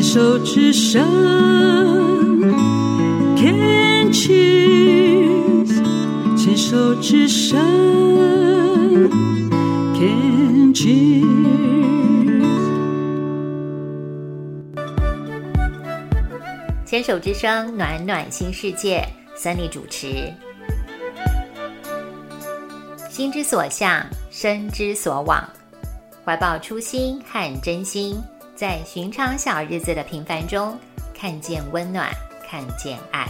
牵手之声，Can cheers，牵手之声，Can cheers。牵手之声，暖暖新世界，Sunny 主持。心之所向，身之所往，怀抱初心和真心，在寻常小日子的平凡中，看见温暖，看见爱。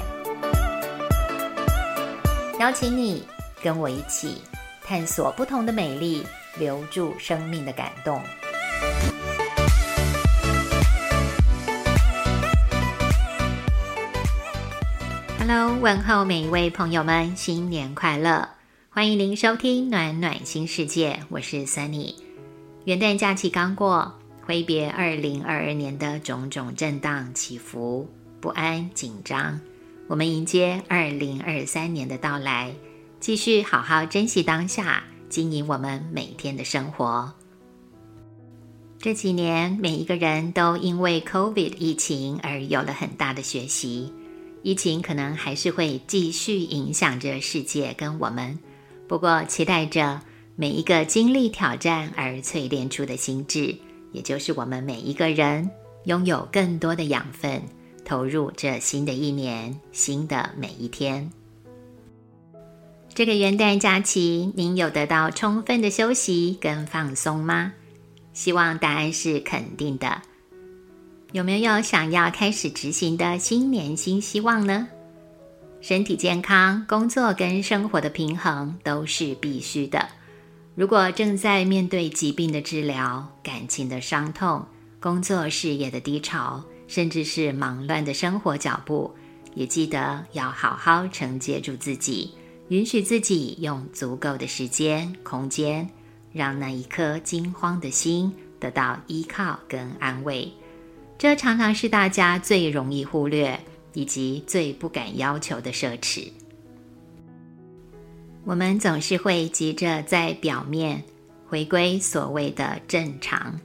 邀请你跟我一起探索不同的美丽，留住生命的感动。Hello，问候每一位朋友们，新年快乐！欢迎您收听暖暖新世界，我是 Sunny。元旦假期刚过，挥别二零二二年的种种震荡起伏、不安紧张，我们迎接二零二三年的到来，继续好好珍惜当下，经营我们每天的生活。这几年，每一个人都因为 COVID 疫情而有了很大的学习。疫情可能还是会继续影响着世界跟我们，不过期待着每一个经历挑战而淬炼出的心智，也就是我们每一个人拥有更多的养分，投入这新的一年、新的每一天。这个元旦假期，您有得到充分的休息跟放松吗？希望答案是肯定的。有没有想要开始执行的新年新希望呢？身体健康、工作跟生活的平衡都是必须的。如果正在面对疾病的治疗、感情的伤痛、工作事业的低潮，甚至是忙乱的生活脚步，也记得要好好承接住自己，允许自己用足够的时间、空间，让那一颗惊慌的心得到依靠跟安慰。这常常是大家最容易忽略以及最不敢要求的奢侈。我们总是会急着在表面回归所谓的正常，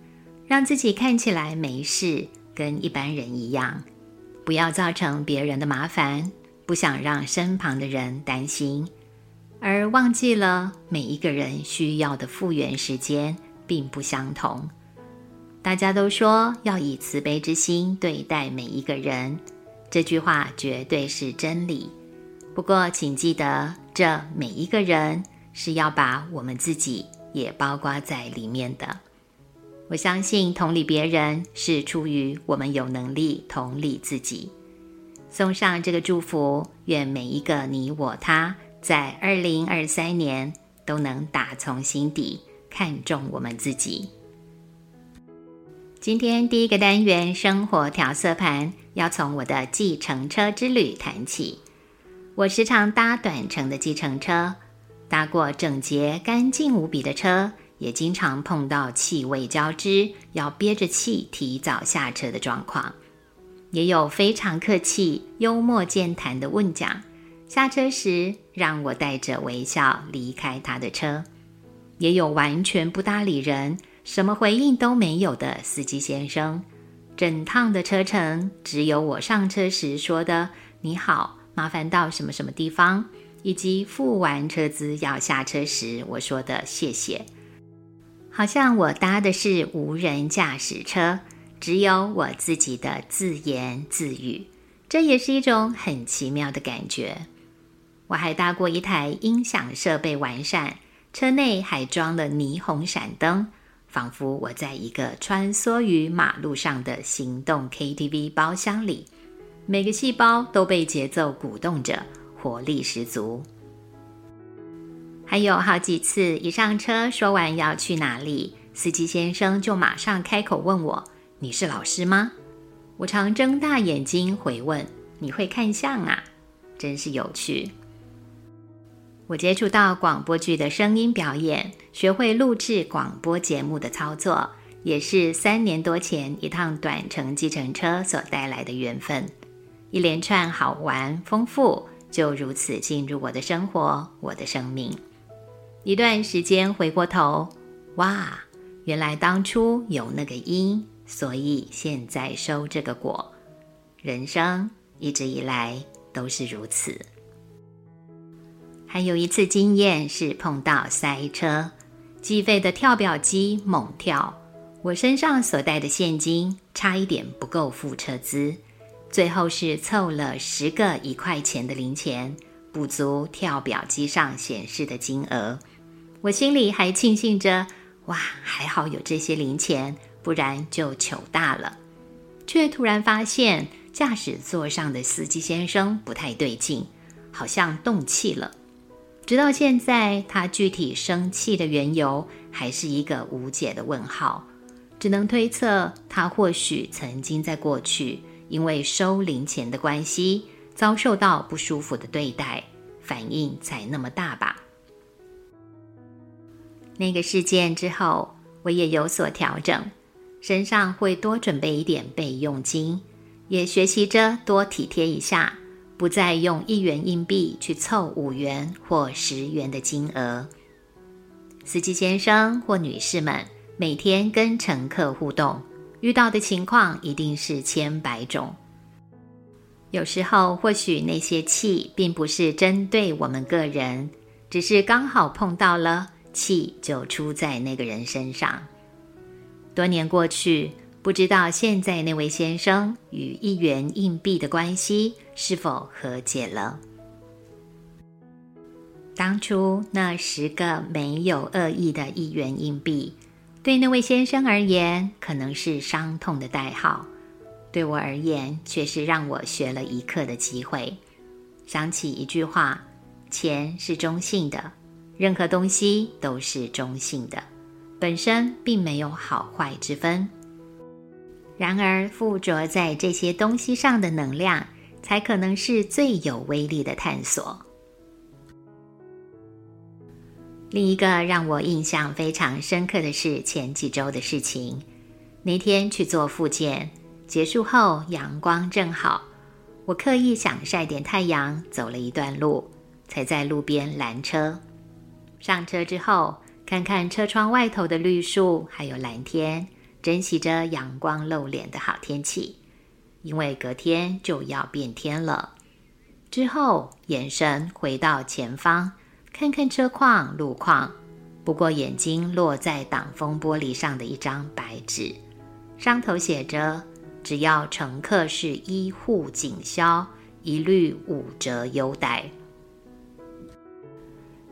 让自己看起来没事，跟一般人一样，不要造成别人的麻烦，不想让身旁的人担心，而忘记了每一个人需要的复原时间并不相同。大家都说要以慈悲之心对待每一个人，这句话绝对是真理。不过，请记得，这每一个人是要把我们自己也包括在里面的。我相信同理别人是出于我们有能力同理自己。送上这个祝福，愿每一个你我他，在二零二三年都能打从心底看重我们自己。今天第一个单元生活调色盘，要从我的计程车之旅谈起。我时常搭短程的计程车，搭过整洁干净无比的车，也经常碰到气味交织，要憋着气提早下车的状况。也有非常客气、幽默健谈的问讲，下车时让我带着微笑离开他的车。也有完全不搭理人。什么回应都没有的司机先生，整趟的车程只有我上车时说的“你好，麻烦到什么什么地方”，以及付完车资要下车时我说的“谢谢”。好像我搭的是无人驾驶车，只有我自己的自言自语，这也是一种很奇妙的感觉。我还搭过一台音响设备完善，车内还装了霓虹闪灯。仿佛我在一个穿梭于马路上的行动 KTV 包厢里，每个细胞都被节奏鼓动着，活力十足。还有好几次，一上车说完要去哪里，司机先生就马上开口问我：“你是老师吗？”我常睁大眼睛回问：“你会看相啊？”真是有趣。我接触到广播剧的声音表演，学会录制广播节目的操作，也是三年多前一趟短程计程车所带来的缘分。一连串好玩丰富，就如此进入我的生活，我的生命。一段时间回过头，哇，原来当初有那个因，所以现在收这个果。人生一直以来都是如此。还有一次经验是碰到塞车，计费的跳表机猛跳，我身上所带的现金差一点不够付车资，最后是凑了十个一块钱的零钱，补足跳表机上显示的金额。我心里还庆幸着，哇，还好有这些零钱，不然就糗大了。却突然发现驾驶座上的司机先生不太对劲，好像动气了。直到现在，他具体生气的缘由还是一个无解的问号，只能推测他或许曾经在过去因为收零钱的关系遭受到不舒服的对待，反应才那么大吧。那个事件之后，我也有所调整，身上会多准备一点备用金，也学习着多体贴一下。不再用一元硬币去凑五元或十元的金额。司机先生或女士们每天跟乘客互动，遇到的情况一定是千百种。有时候，或许那些气并不是针对我们个人，只是刚好碰到了，气就出在那个人身上。多年过去。不知道现在那位先生与一元硬币的关系是否和解了？当初那十个没有恶意的一元硬币，对那位先生而言可能是伤痛的代号，对我而言却是让我学了一课的机会。想起一句话：钱是中性的，任何东西都是中性的，本身并没有好坏之分。然而，附着在这些东西上的能量，才可能是最有威力的探索。另一个让我印象非常深刻的是前几周的事情。那天去做复健，结束后阳光正好，我刻意想晒点太阳，走了一段路，才在路边拦车。上车之后，看看车窗外头的绿树，还有蓝天。珍惜着阳光露脸的好天气，因为隔天就要变天了。之后眼神回到前方，看看车况、路况。不过眼睛落在挡风玻璃上的一张白纸，上头写着：“只要乘客是医护警消，一律五折优待。”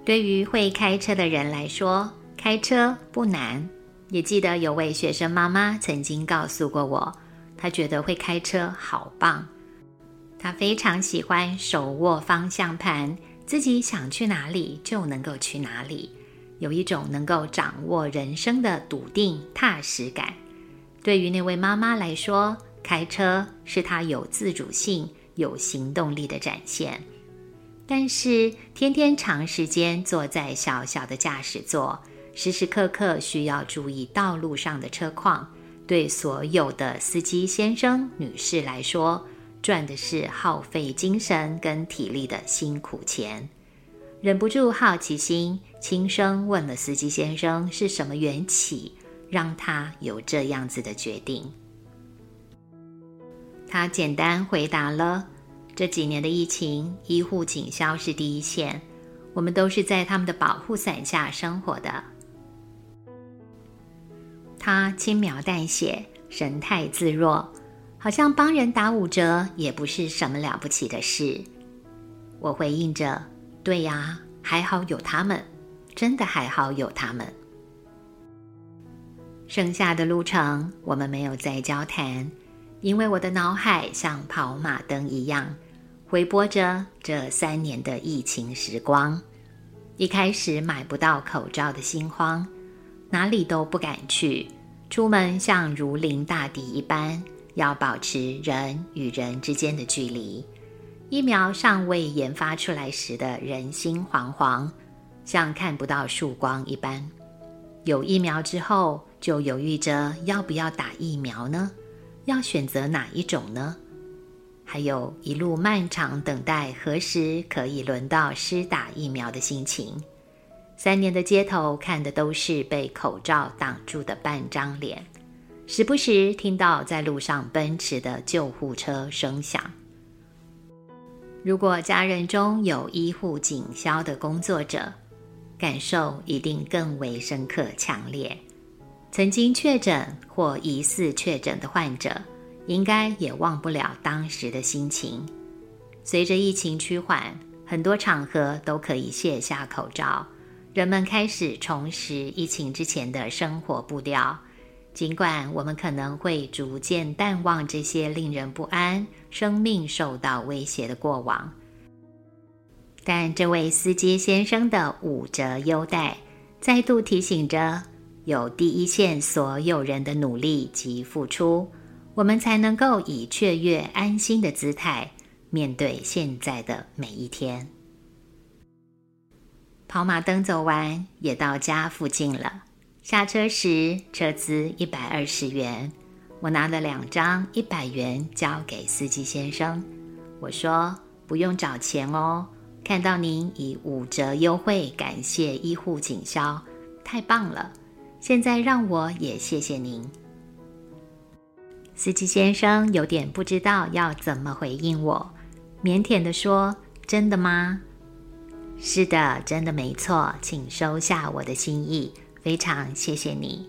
对于会开车的人来说，开车不难。也记得有位学生妈妈曾经告诉过我，她觉得会开车好棒，她非常喜欢手握方向盘，自己想去哪里就能够去哪里，有一种能够掌握人生的笃定踏实感。对于那位妈妈来说，开车是她有自主性、有行动力的展现。但是天天长时间坐在小小的驾驶座。时时刻刻需要注意道路上的车况，对所有的司机先生、女士来说，赚的是耗费精神跟体力的辛苦钱。忍不住好奇心，轻声问了司机先生是什么缘起，让他有这样子的决定。他简单回答了：这几年的疫情，医护警消是第一线，我们都是在他们的保护伞下生活的。他轻描淡写，神态自若，好像帮人打五折也不是什么了不起的事。我回应着：“对呀，还好有他们，真的还好有他们。”剩下的路程，我们没有再交谈，因为我的脑海像跑马灯一样回播着这三年的疫情时光。一开始买不到口罩的心慌。哪里都不敢去，出门像如临大敌一般，要保持人与人之间的距离。疫苗尚未研发出来时的人心惶惶，像看不到曙光一般。有疫苗之后，就犹豫着要不要打疫苗呢？要选择哪一种呢？还有一路漫长等待何时可以轮到施打疫苗的心情。三年的街头看的都是被口罩挡住的半张脸，时不时听到在路上奔驰的救护车声响。如果家人中有医护警消的工作者，感受一定更为深刻强烈。曾经确诊或疑似确诊的患者，应该也忘不了当时的心情。随着疫情趋缓，很多场合都可以卸下口罩，人们开始重拾疫情之前的生活步调。尽管我们可能会逐渐淡忘这些令人不安、生命受到威胁的过往，但这位司机先生的五折优待，再度提醒着：有第一线所有人的努力及付出，我们才能够以雀跃安心的姿态面对现在的每一天。跑马灯走完，也到家附近了。下车时，车资一百二十元。我拿了两张一百元交给司机先生。我说：“不用找钱哦，看到您以五折优惠感谢医护警消，太棒了！现在让我也谢谢您。”司机先生有点不知道要怎么回应我，腼腆的说：“真的吗？”“是的，真的没错，请收下我的心意。”非常谢谢你。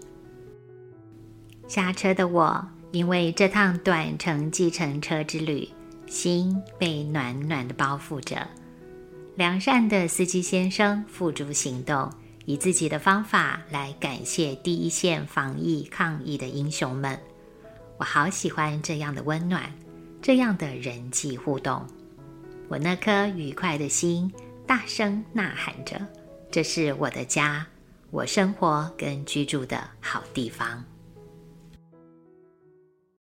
下车的我，因为这趟短程计程车之旅，心被暖暖的包覆着。良善的司机先生付诸行动，以自己的方法来感谢第一线防疫抗疫的英雄们。我好喜欢这样的温暖，这样的人际互动。我那颗愉快的心大声呐喊着：“这是我的家。”我生活跟居住的好地方。